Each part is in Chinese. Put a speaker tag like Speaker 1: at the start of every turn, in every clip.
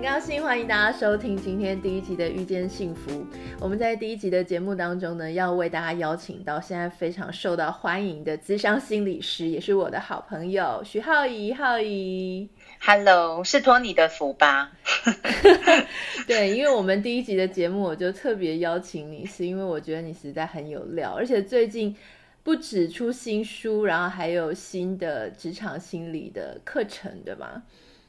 Speaker 1: 很高兴欢迎大家收听今天第一集的《遇见幸福》。我们在第一集的节目当中呢，要为大家邀请到现在非常受到欢迎的资商心理师，也是我的好朋友徐浩怡。浩怡
Speaker 2: ，Hello，是托你的福吧？
Speaker 1: 对，因为我们第一集的节目，我就特别邀请你，是因为我觉得你实在很有料，而且最近不止出新书，然后还有新的职场心理的课程，对吗？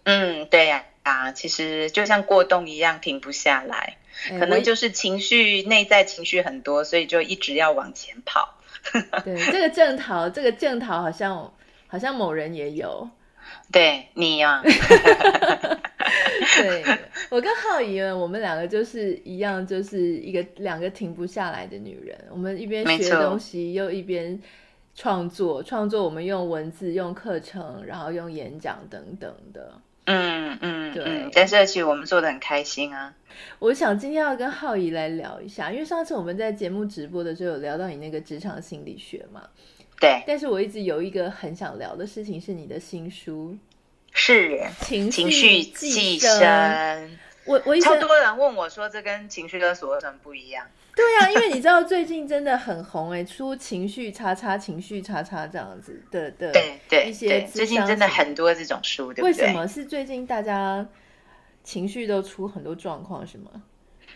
Speaker 2: 嗯，对呀。啊，其实就像过动一样，停不下来，欸、可能就是情绪内在情绪很多，所以就一直要往前跑。
Speaker 1: 对，这个正桃，这个正桃好像好像某人也有，
Speaker 2: 对你呀、啊。
Speaker 1: 对，我跟浩怡呢，我们两个就是一样，就是一个两个停不下来的女人。我们一边学东西，又一边创作，创作我们用文字、用课程，然后用演讲等等的。
Speaker 2: 嗯嗯，对，但是而且我们做的很开心啊。
Speaker 1: 我想今天要跟浩怡来聊一下，因为上次我们在节目直播的时候有聊到你那个职场心理学嘛。
Speaker 2: 对。
Speaker 1: 但是我一直有一个很想聊的事情，是你的新书，
Speaker 2: 是情绪寄生。我我超多人问我说，这跟情绪勒索有什么不一样？
Speaker 1: 对呀、啊，因为你知道最近真的很红哎、欸，出情绪叉叉情绪叉叉这样子的的，
Speaker 2: 对对
Speaker 1: 一些
Speaker 2: 最近真的很多这种书，对不对？
Speaker 1: 为什么是最近大家情绪都出很多状况，是吗？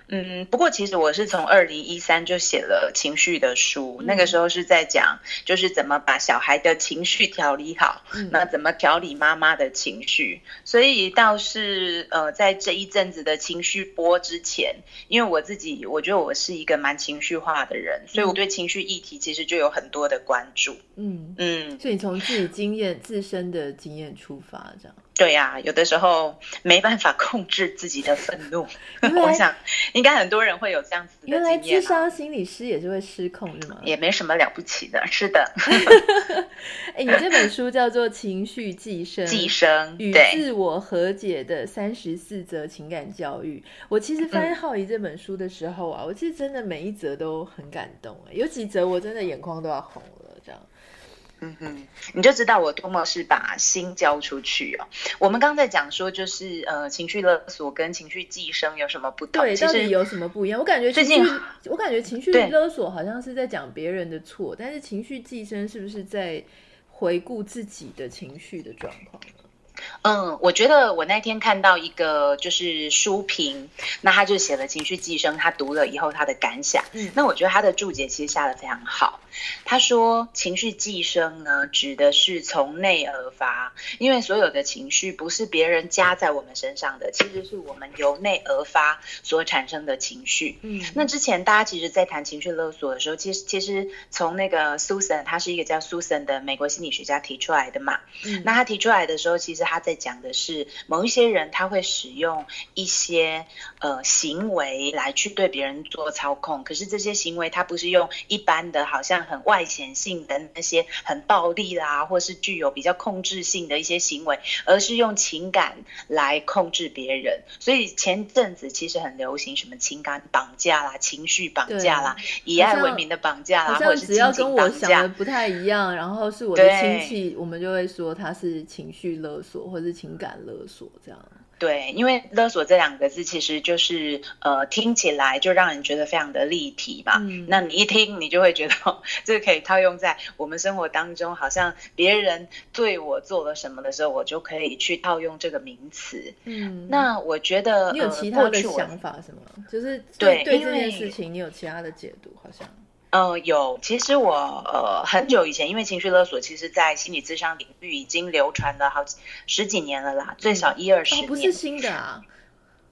Speaker 2: 嗯，不过其实我是从二零一三就写了情绪的书，嗯，那个时候是在讲，就是怎么把小孩的情绪调理好，嗯，那怎么调理妈妈的情绪。所以倒是呃，在这一阵子的情绪波之前，因为我自己我觉得我是一个蛮情绪化的人，所以我对情绪议题其实就有很多的关注。嗯
Speaker 1: 嗯，所以你从自己经验自身的经验出发，这样。
Speaker 2: 对呀、啊，有的时候没办法控制自己的愤怒，我想应该很多人会有这样子的经验。
Speaker 1: 原来智商心理师也是会失控，是吗？
Speaker 2: 也没什么了不起的，是的。
Speaker 1: 哎，你这本书叫做《情绪寄生》，
Speaker 2: 寄生
Speaker 1: 与自我和解的三十四则情感教育。我其实翻浩怡这本书的时候啊，嗯、我其实真的每一则都很感动，有几则我真的眼眶都要红了，这样。
Speaker 2: 嗯哼，你就知道我多么是把心交出去哦。我们刚才讲说，就是呃，情绪勒索跟情绪寄生有什么不同？
Speaker 1: 对，到底有什么不一样？我感觉最近，我感觉情绪勒索好像是在讲别人的错，但是情绪寄生是不是在回顾自己的情绪的状况？
Speaker 2: 嗯，我觉得我那天看到一个就是书评，那他就写了情绪寄生，他读了以后他的感想。嗯，那我觉得他的注解其实下的非常好。他说，情绪寄生呢，指的是从内而发，因为所有的情绪不是别人加在我们身上的，其实是我们由内而发所产生的情绪。嗯，那之前大家其实，在谈情绪勒索的时候，其实其实从那个 Susan，他是一个叫 Susan 的美国心理学家提出来的嘛。嗯，那他提出来的时候，其实他在讲的是某一些人他会使用一些呃行为来去对别人做操控，可是这些行为他不是用一般的，好像很外显性的那些很暴力啦，或是具有比较控制性的一些行为，而是用情感来控制别人。所以前阵子其实很流行什么情感绑架啦、情绪绑架啦、以爱为名的绑架啦，或者是
Speaker 1: 只要跟我想的不太一样，然后是我的亲戚，我们就会说他是情绪勒索或者是情感勒索这样。
Speaker 2: 对，因为勒索这两个字其实就是呃，听起来就让人觉得非常的立体嘛。嗯。那你一听，你就会觉得这个可以套用在我们生活当中，好像别人对我做了什么的时候，我就可以去套用这个名词。嗯。那我觉得
Speaker 1: 你有其他的想法是吗？呃、就是对对这件事情，你有其他的解读？好像。
Speaker 2: 呃，有，其实我呃很久以前，因为情绪勒索，其实在心理咨商领域已经流传了好几十几年了啦，最少一二十年。
Speaker 1: 哦，不是新的啊。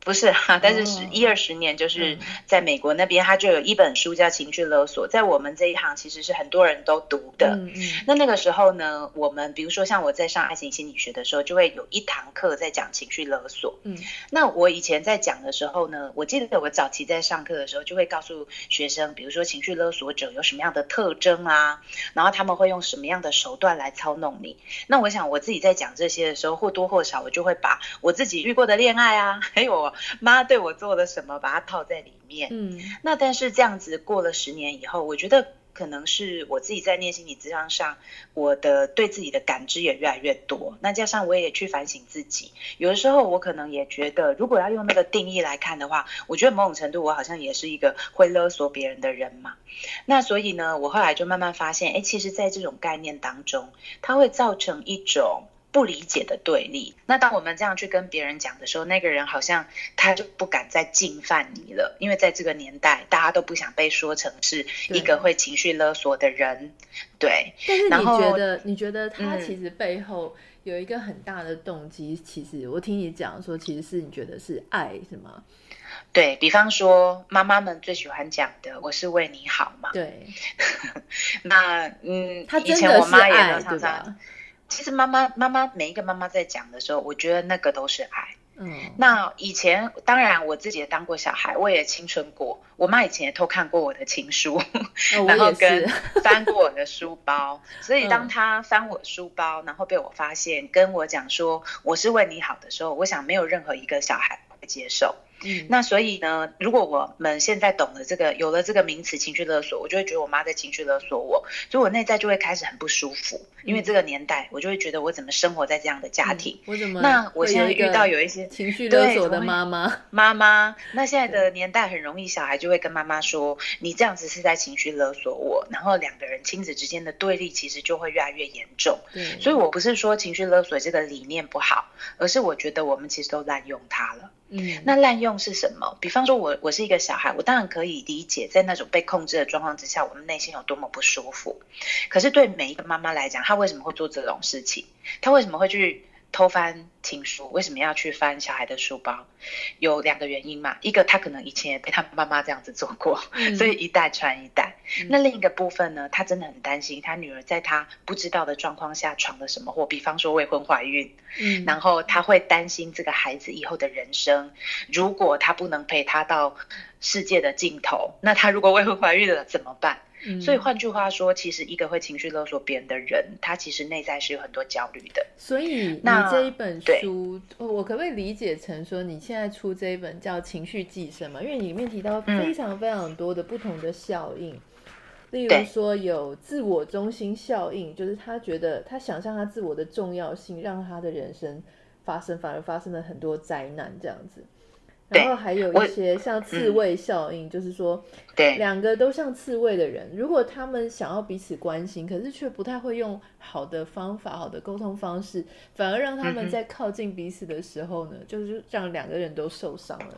Speaker 2: 不是哈，但是十一二十年，就是在美国那边，他就有一本书叫《情绪勒索》，在我们这一行其实是很多人都读的。嗯嗯。那那个时候呢，我们比如说像我在上爱情心理学的时候，就会有一堂课在讲情绪勒索。嗯。那我以前在讲的时候呢，我记得我早期在上课的时候，就会告诉学生，比如说情绪勒索者有什么样的特征啊，然后他们会用什么样的手段来操弄你。那我想我自己在讲这些的时候，或多或少我就会把我自己遇过的恋爱啊，还有。妈对我做了什么，把它套在里面。嗯，那但是这样子过了十年以后，我觉得可能是我自己在念心理咨商上，我的对自己的感知也越来越多。那加上我也去反省自己，有的时候我可能也觉得，如果要用那个定义来看的话，我觉得某种程度我好像也是一个会勒索别人的人嘛。那所以呢，我后来就慢慢发现，哎，其实，在这种概念当中，它会造成一种。不理解的对立。那当我们这样去跟别人讲的时候，那个人好像他就不敢再侵犯你了，因为在这个年代，大家都不想被说成是一个会情绪勒索的人。对。对，但是你
Speaker 1: 觉得？你觉得他其实背后有一个很大的动机？嗯、其实我听你讲说，其实是你觉得是爱，是吗？
Speaker 2: 对，比方说，妈妈们最喜欢讲的“我是为你好”嘛。
Speaker 1: 对。
Speaker 2: 那嗯，他以前我妈也都常常。其实妈妈妈妈每一个妈妈在讲的时候，我觉得那个都是爱。嗯，那以前当然我自己也当过小孩，我也青春过。我妈以前也偷看过我的情书，哦、然后跟 翻过我的书包。所以当她翻我书包，然后被我发现，跟我讲说我是为你好的时候，我想没有任何一个小孩会接受。嗯，那所以呢，如果我们现在懂了这个，有了这个名词情绪勒索，我就会觉得我妈在情绪勒索我，所以我内在就会开始很不舒服。嗯、因为这个年代，我就会觉得我怎么生活在这样的家庭？
Speaker 1: 嗯、我怎么？
Speaker 2: 那我现在遇到有一些
Speaker 1: 情绪勒索的妈妈，
Speaker 2: 妈妈。那现在的年代很容易，小孩就会跟妈妈说：“你这样子是在情绪勒索我。”然后两个人亲子之间的对立其实就会越来越严重。嗯，所以我不是说情绪勒索这个理念不好，而是我觉得我们其实都滥用它了。嗯，那滥用是什么？比方说我，我我是一个小孩，我当然可以理解，在那种被控制的状况之下，我们内心有多么不舒服。可是对每一个妈妈来讲，她为什么会做这种事情？她为什么会去？偷翻情书，为什么要去翻小孩的书包？有两个原因嘛，一个他可能以前也被他妈妈这样子做过，嗯、所以一代传一代。嗯、那另一个部分呢，他真的很担心他女儿在他不知道的状况下闯了什么祸，比方说未婚怀孕，嗯，然后他会担心这个孩子以后的人生，如果他不能陪他到世界的尽头，那他如果未婚怀孕了怎么办？嗯、所以换句话说，其实一个会情绪勒索别人的人，他其实内在是有很多焦虑的。
Speaker 1: 所以你这一本书，我可不可以理解成说，你现在出这一本叫《情绪寄生》嘛？因为里面提到非常非常多的不同的效应，嗯、例如说有自我中心效应，就是他觉得他想象他自我的重要性，让他的人生发生反而发生了很多灾难这样子。然后还有一些像刺猬效应，就是说，对，两个都像刺猬的人，如果他们想要彼此关心，可是却不太会用好的方法、好的沟通方式，反而让他们在靠近彼此的时候呢，就是让两个人都受伤了。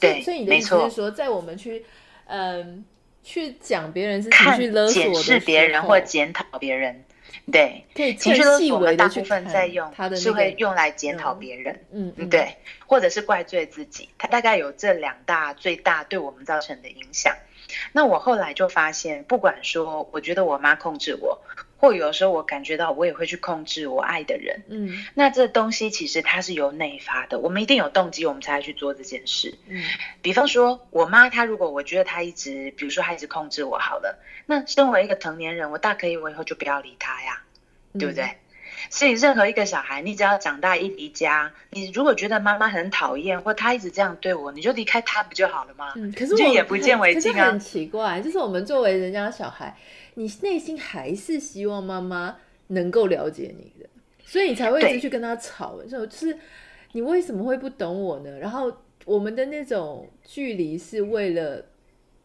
Speaker 1: 对，所以你的意思是说，在我们去嗯去讲别人是情绪勒索的时候，检视别
Speaker 2: 人或检讨别人。对，可以情绪勒索，我们大部分在用，是会用来检讨别人，嗯嗯，对，或者是怪罪自己，它大概有这两大最大对我们造成的影响。那我后来就发现，不管说，我觉得我妈控制我。或有的时候我感觉到我也会去控制我爱的人，嗯，那这东西其实它是由内发的，我们一定有动机，我们才会去做这件事，嗯，比方说我妈她如果我觉得她一直，比如说她一直控制我好了，那身为一个成年人，我大可以我以后就不要理她呀，对不对？嗯，所以任何一个小孩，你只要长大一离家，你如果觉得妈妈很讨厌，或她一直这样对我，你就离开她不就好了吗？嗯，可是我就眼不见为净啊，
Speaker 1: 很奇怪，就是我们作为人家的小孩。你内心还是希望妈妈能够了解你的，所以你才会一直去跟他吵。对就是你为什么会不懂我呢？然后我们的那种距离是为了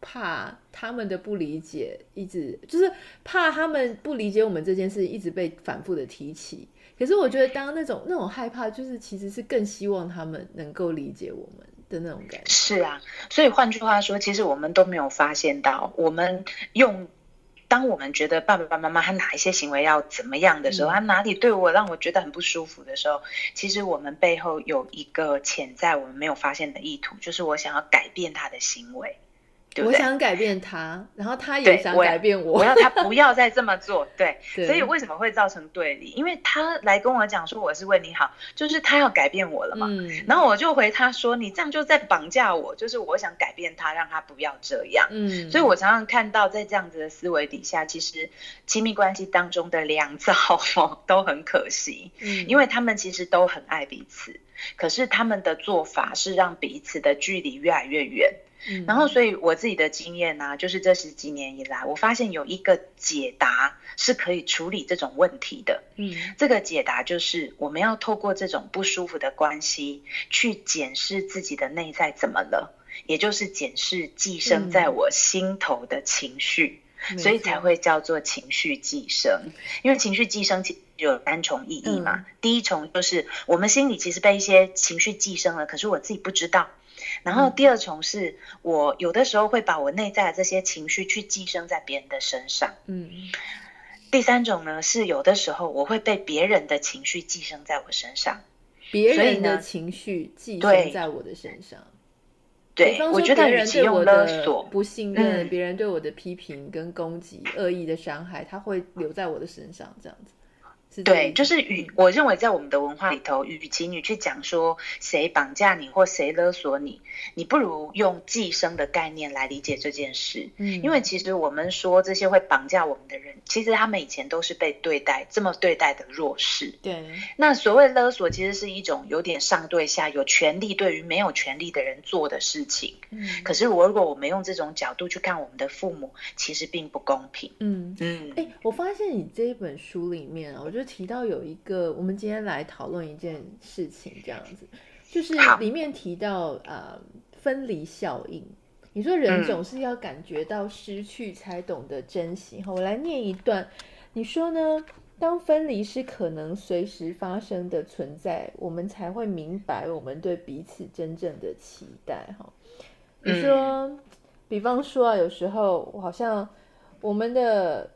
Speaker 1: 怕他们的不理解，一直就是怕他们不理解我们这件事，一直被反复的提起。可是我觉得，当那种那种害怕，就是其实是更希望他们能够理解我们的那种感觉。
Speaker 2: 是啊，所以换句话说，其实我们都没有发现到，我们用。当我们觉得爸爸妈妈他哪一些行为要怎么样的时候，嗯、他哪里对我让我觉得很不舒服的时候，其实我们背后有一个潜在我们没有发现的意图，就是我想要改变他的行为。对对，
Speaker 1: 我想改变他，然后他也想改变我，
Speaker 2: 我，我要他不要再这么做。对，对，所以为什么会造成对立？因为他来跟我讲说我是为你好，就是他要改变我了嘛。嗯，然后我就回他说，你这样就在绑架我，就是我想改变他，让他不要这样。嗯，所以我常常看到在这样子的思维底下，其实亲密关系当中的两造 都很可惜。嗯，因为他们其实都很爱彼此，可是他们的做法是让彼此的距离越来越远。然后，所以我自己的经验呢、啊，就是这十几年以来，我发现有一个解答是可以处理这种问题的。嗯，这个解答就是我们要透过这种不舒服的关系，去检视自己的内在怎么了，也就是检视寄生在我心头的情绪，嗯、所以才会叫做情绪寄生。因为情绪寄生有三重意义嘛，嗯、第一重就是我们心里其实被一些情绪寄生了，可是我自己不知道。然后第二重是我有的时候会把我内在的这些情绪去寄生在别人的身上。嗯。第三种呢是有的时候我会被别人的情绪寄生在我身上。
Speaker 1: 别人的情绪寄生在我的身上。
Speaker 2: 对，我觉得别人对我的
Speaker 1: 不信任，别人对我的批评跟攻击、恶意的伤害，他会留在我的身上，这样子。
Speaker 2: 对，就是与我认为在我们的文化里头，与其你去讲说谁绑架你或谁勒索你，你不如用寄生的概念来理解这件事。嗯，因为其实我们说这些会绑架我们的人，其实他们以前都是被对待这么对待的弱势。对，那所谓勒索，其实是一种有点上对下，有权利对于没有权利的人做的事情。嗯，可是我如果我们用这种角度去看我们的父母，其实并不公平。
Speaker 1: 嗯嗯，哎，我发现你这一本书里面啊，我觉得。提到有一个，我们今天来讨论一件事情，这样子，就是里面提到呃分离效应。你说人总是要感觉到失去才懂得珍惜。好，我来念一段。你说呢？当分离是可能随时发生的存在，我们才会明白我们对彼此真正的期待。哈，你说，比方说啊，有时候好像我们的。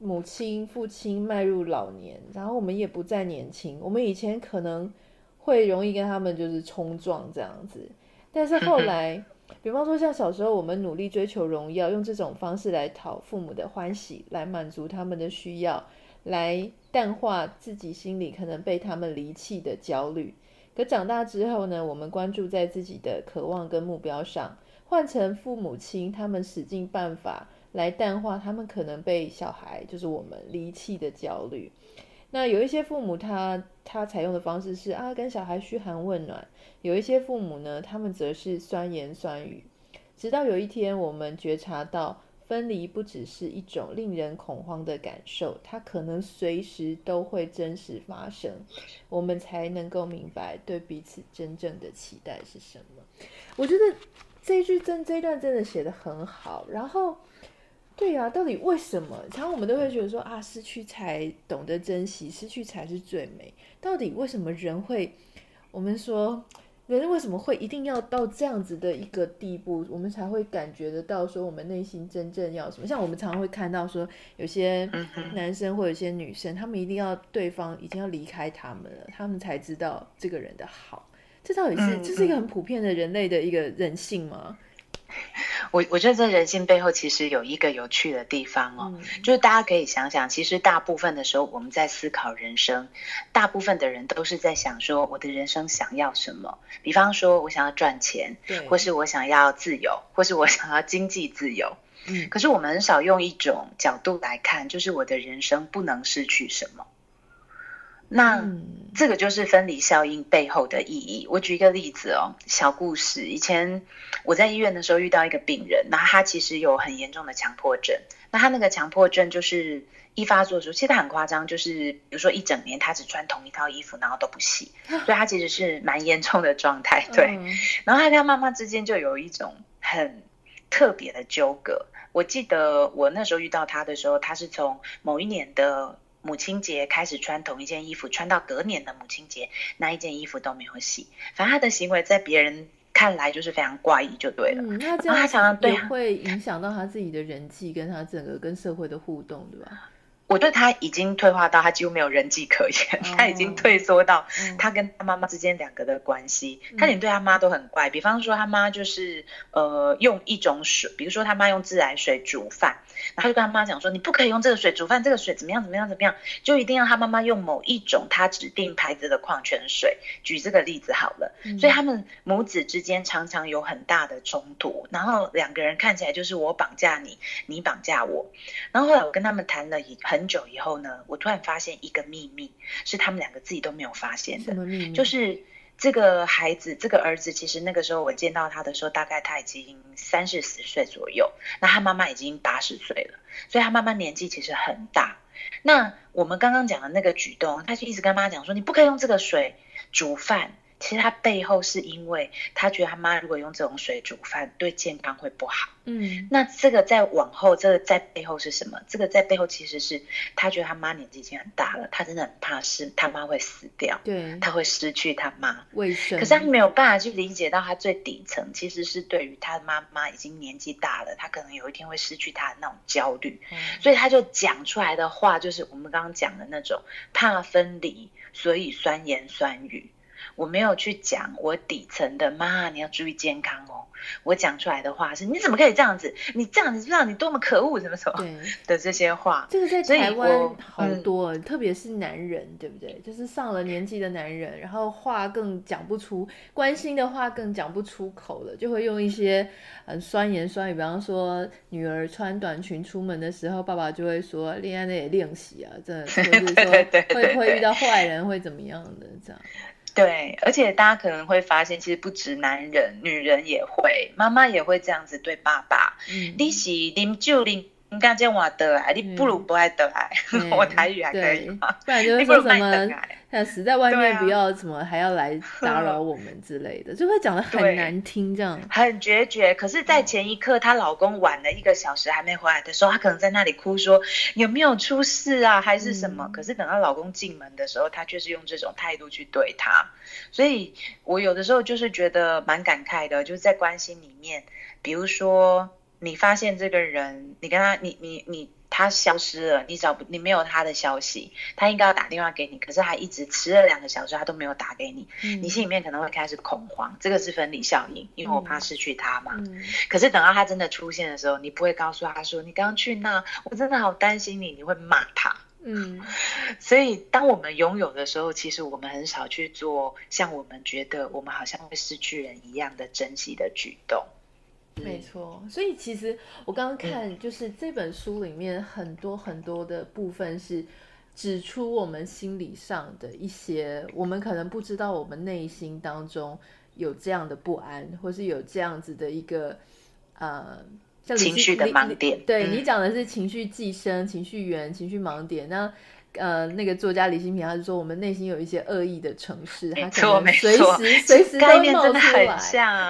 Speaker 1: 母亲、父亲迈入老年，然后我们也不再年轻。我们以前可能会容易跟他们就是冲撞这样子，但是后来，比方说像小时候我们努力追求荣耀，用这种方式来讨父母的欢喜，来满足他们的需要，来淡化自己心里可能被他们离弃的焦虑。可长大之后呢，我们关注在自己的渴望跟目标上，换成父母亲，他们使尽办法。来淡化他们可能被小孩，就是我们离弃的焦虑。那有一些父母他，他采用的方式是啊，跟小孩嘘寒问暖；有一些父母呢，他们则是酸言酸语。直到有一天，我们觉察到分离不只是一种令人恐慌的感受，它可能随时都会真实发生，我们才能够明白对彼此真正的期待是什么。我觉得这一句真这一段真的写得很好，然后。对呀、啊，到底为什么？常常我们都会觉得说啊，失去才懂得珍惜，失去才是最美。到底为什么人会？我们说人为什么会一定要到这样子的一个地步，我们才会感觉得到说我们内心真正要什么？像我们常常会看到说，有些男生或有些女生，他们一定要对方已经要离开他们了，他们才知道这个人的好。这到底是这是一个很普遍的人类的一个人性吗？
Speaker 2: 我我觉得这人性背后其实有一个有趣的地方哦，嗯、就是大家可以想想，其实大部分的时候我们在思考人生，大部分的人都是在想说我的人生想要什么。比方说我想要赚钱，对或是我想要自由，或是我想要经济自由。嗯，可是我们很少用一种角度来看，就是我的人生不能失去什么。那、嗯、这个就是分离效应背后的意义。我举一个例子哦，小故事。以前我在医院的时候遇到一个病人，那他其实有很严重的强迫症。那他那个强迫症就是一发作的时候，其实他很夸张，就是比如说一整年他只穿同一套衣服，然后都不洗，所以他其实是蛮严重的状态。对，嗯、然后他跟他妈妈之间就有一种很特别的纠葛。我记得我那时候遇到他的时候，他是从某一年的。母亲节开始穿同一件衣服，穿到隔年的母亲节，那一件衣服都没有洗。反正他的行为在别人看来就是非常怪异，就对了。
Speaker 1: 嗯，那这样他常常对会影响到他自己的人际，跟他整个跟社会的互动，对吧？
Speaker 2: 我对他已经退化到他几乎没有人际可言，哦、他已经退缩到他跟他妈妈之间两个的关系，嗯、他连对他妈都很怪。比方说他妈就是呃用一种水，比如说他妈用自来水煮饭，然后就跟他妈讲说，你不可以用这个水煮饭，这个水怎么样怎么样怎么样，就一定要他妈妈用某一种他指定牌子的矿泉水。举这个例子好了，嗯、所以他们母子之间常常有很大的冲突，然后两个人看起来就是我绑架你，你绑架我。然后后来我跟他们谈了很。很久以后呢，我突然发现一个秘密，是他们两个自己都没有发现的。就是这个孩子，这个儿子，其实那个时候我见到他的时候，大概他已经三四十岁左右，那他妈妈已经八十岁了，所以他妈妈年纪其实很大。那我们刚刚讲的那个举动，他就一直跟妈妈讲说：“你不可以用这个水煮饭。”其实他背后是因为他觉得他妈如果用这种水煮饭，对健康会不好。嗯，那这个在往后，这个在背后是什么？这个在背后其实是他觉得他妈年纪已经很大了，他真的很怕是他妈会死掉，对，他会失去他妈。为什么？可是他没有办法去理解到他最底层其实是对于他妈妈已经年纪大了，他可能有一天会失去他的那种焦虑。嗯，所以他就讲出来的话就是我们刚刚讲的那种怕分离，所以酸言酸语。我没有去讲我底层的妈，你要注意健康哦。我讲出来的话是，你怎么可以这样子？你这样子，知道你多么可恶，什么什么 的这些话。
Speaker 1: 这个在台湾好多，嗯、特别是男人，对不对？就是上了年纪的男人，然后话更讲不出，关心的话更讲不出口了，就会用一些很酸言酸语。比方说，女儿穿短裙出门的时候，爸爸就会说：“恋爱那也练习啊，真的，就是说会不会遇到坏人，会怎么样的这样。”
Speaker 2: 对，而且大家可能会发现，其实不止男人，女人也会，妈妈也会这样子对爸爸。嗯，你是啉酒啉，你干这我得来，你不如不爱得来。嗯、我台语还可以吗？
Speaker 1: 不然就是说什么。死在外面，不要什么还要来打扰我们之类的，啊、就会讲的很难听，这样
Speaker 2: 很决绝。可是，在前一刻，她老公晚了一个小时还没回来的时候，她可能在那里哭说有没有出事啊，还是什么？嗯、可是等到老公进门的时候，她却是用这种态度去对他。所以我有的时候就是觉得蛮感慨的，就是在关心里面，比如说你发现这个人，你跟他，你你你。他消失了，你找不，你没有他的消息，他应该要打电话给你，可是他一直迟了两个小时，他都没有打给你，嗯、你心里面可能会开始恐慌，这个是分离效应，因为我怕失去他嘛。嗯、可是等到他真的出现的时候，你不会告诉他说你刚去那，我真的好担心你，你会骂他。嗯，所以当我们拥有的时候，其实我们很少去做像我们觉得我们好像会失去人一样的珍惜的举动。
Speaker 1: 没错，所以其实我刚刚看，就是这本书里面很多很多的部分是指出我们心理上的一些，我们可能不知道我们内心当中有这样的不安，或是有这样子的一个呃，像
Speaker 2: 情绪的盲点。
Speaker 1: 对，你讲的是情绪寄生、情绪源、情绪盲点，那。呃，那个作家李新平，他就说我们内心有一些恶意的城市，他可能随时随时都冒出来。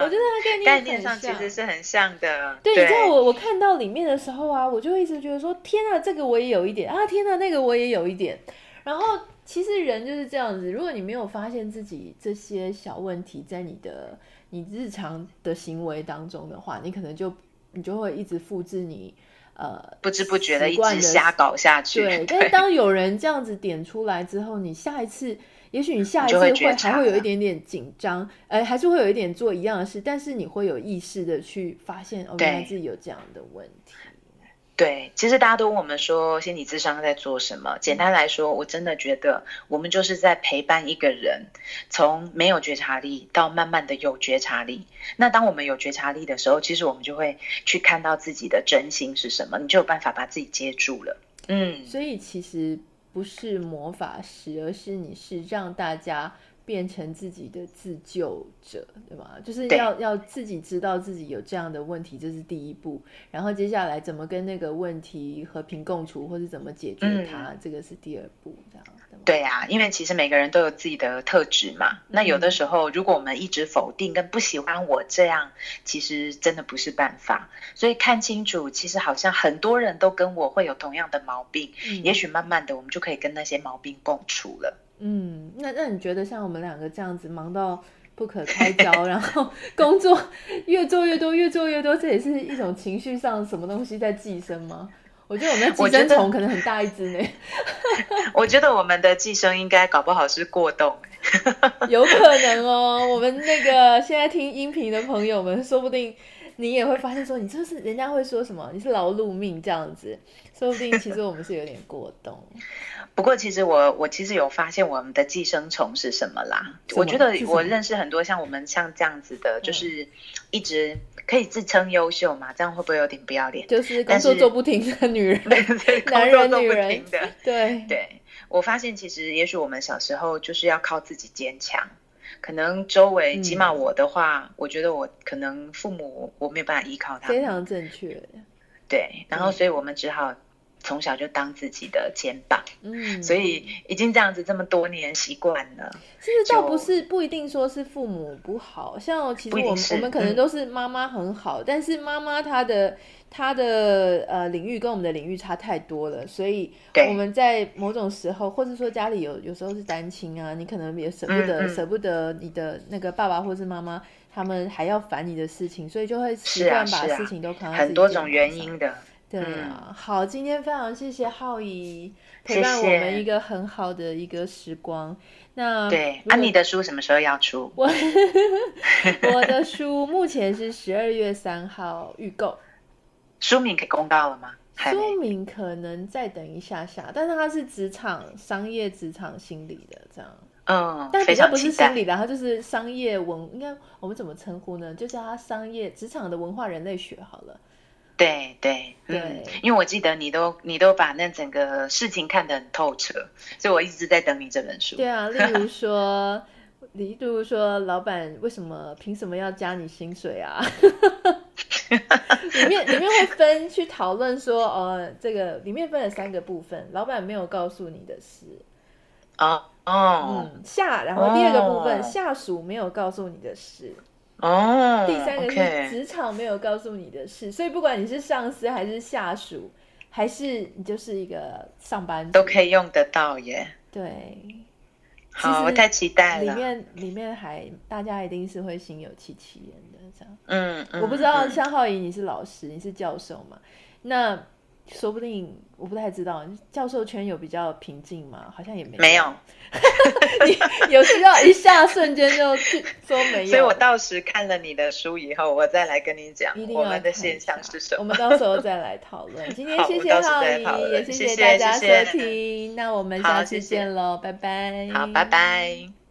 Speaker 1: 我觉得他概念上
Speaker 2: 其实是很像的。
Speaker 1: 对，你知道我我看到里面的时候啊，我就会一直觉得说，天啊，这个我也有一点啊，天啊，那个我也有一点。然后其实人就是这样子，如果你没有发现自己这些小问题在你的你日常的行为当中的话，你可能就你就会一直复制你。呃，
Speaker 2: 不知不觉的一直瞎搞下去。
Speaker 1: 对，但是当有人这样子点出来之后，你下一次，也许你下一次会还会有一点点紧张，呃，还是会有一点做一样的事，但是你会有意识的去发现，哦，原来自己有这样的问题。
Speaker 2: 对，其实大家都问我们说，心理智商在做什么？简单来说，我真的觉得我们就是在陪伴一个人，从没有觉察力到慢慢的有觉察力。那当我们有觉察力的时候，其实我们就会去看到自己的真心是什么，你就有办法把自己接住了。嗯，
Speaker 1: 所以其实不是魔法师，而是你是让大家。变成自己的自救者，对吗？就是要要自己知道自己有这样的问题，这是第一步。然后接下来怎么跟那个问题和平共处，或是怎么解决它，嗯、这个是第二步，这样。
Speaker 2: 对啊，因为其实每个人都有自己的特质嘛。那有的时候，如果我们一直否定跟不喜欢我这样，其实真的不是办法。所以看清楚，其实好像很多人都跟我会有同样的毛病，嗯、也许慢慢的我们就可以跟那些毛病共处了。
Speaker 1: 嗯，那那你觉得像我们两个这样子忙到不可开交，然后工作越做越多，越做越多，这也是一种情绪上什么东西在寄生吗？我觉得我们的寄生虫可能很大一只呢。
Speaker 2: 我觉得我们的寄生应该搞不好是过动，
Speaker 1: 有可能哦。我们那个现在听音频的朋友们，说不定你也会发现说，你就是人家会说什么？你是劳碌命这样子，说不定其实我们是有点过动。
Speaker 2: 不过其实我我其实有发现我们的寄生虫是什么啦？我觉得我认识很多像我们像这样子的，就是一直。可以自称优秀嘛？这样会不会有点不要脸？
Speaker 1: 就是工作做不停的女人，男人女人的。对
Speaker 2: 对，我发现其实也许我们小时候就是要靠自己坚强，可能周围，起码我的话，嗯、我觉得我可能父母我没有办法依靠他们。
Speaker 1: 非常正确。
Speaker 2: 对，然后所以我们只好。从小就当自己的肩膀，嗯，所以已经这样子这么多年习惯了。
Speaker 1: 其实倒不是不一定说是父母不好，像其实我们我们可能都是妈妈很好，嗯、但是妈妈她的她的呃领域跟我们的领域差太多了，所以我们在某种时候，或者说家里有有时候是单亲啊，你可能也舍不得、嗯、舍不得你的那个爸爸或是妈妈，他们还要烦你的事情，所以就会习惯把事情都扛在
Speaker 2: 多种原因的。
Speaker 1: 对啊，嗯、好，今天非常谢谢浩怡陪伴我们一个很好的一个时光。那
Speaker 2: 对，那、啊、你的书什么时候要出？
Speaker 1: 我 我的书目前是十二月三号预购，
Speaker 2: 书名可以公告了吗？
Speaker 1: 书名可能再等一下下，但是它是职场商业职场心理的这样，
Speaker 2: 嗯，
Speaker 1: 但比较不是心理的，它就是商业文，应该我们怎么称呼呢？就叫它商业职场的文化人类学好了。
Speaker 2: 对对对，因为我记得你都你都把那整个事情看得很透彻，所以我一直在等你这本书。
Speaker 1: 对啊，例如说，例如说，老板为什么凭什么要加你薪水啊？里面里面会分去讨论说，哦，这个里面分了三个部分，老板没有告诉你的事。
Speaker 2: 啊哦，
Speaker 1: 嗯，下，然后第二个部分，哦、下属没有告诉你的事。
Speaker 2: 哦，
Speaker 1: 第三个是职场没有告诉你的事所以不管你是上司还是下属，还是你就是一个上班族，
Speaker 2: 都可以用得到耶。
Speaker 1: 对，
Speaker 2: 好，我太期待了。
Speaker 1: 里面里面还大家一定是会心有戚戚焉的这样。
Speaker 2: 嗯，嗯，
Speaker 1: 我不知道像浩怡你是老师，你是教授嘛？那。说不定我不太知道，教授圈有比较平静吗？好像也没有。
Speaker 2: 没有，
Speaker 1: 你有需要一下瞬间就去说没有。
Speaker 2: 所以我到时看了你的书以后，我再来跟你讲我们的现象是什么。
Speaker 1: 我们到时候再来讨论。今天谢谢浩颐，也谢谢大家收听。那我们下次见喽，拜拜。
Speaker 2: 好，拜拜。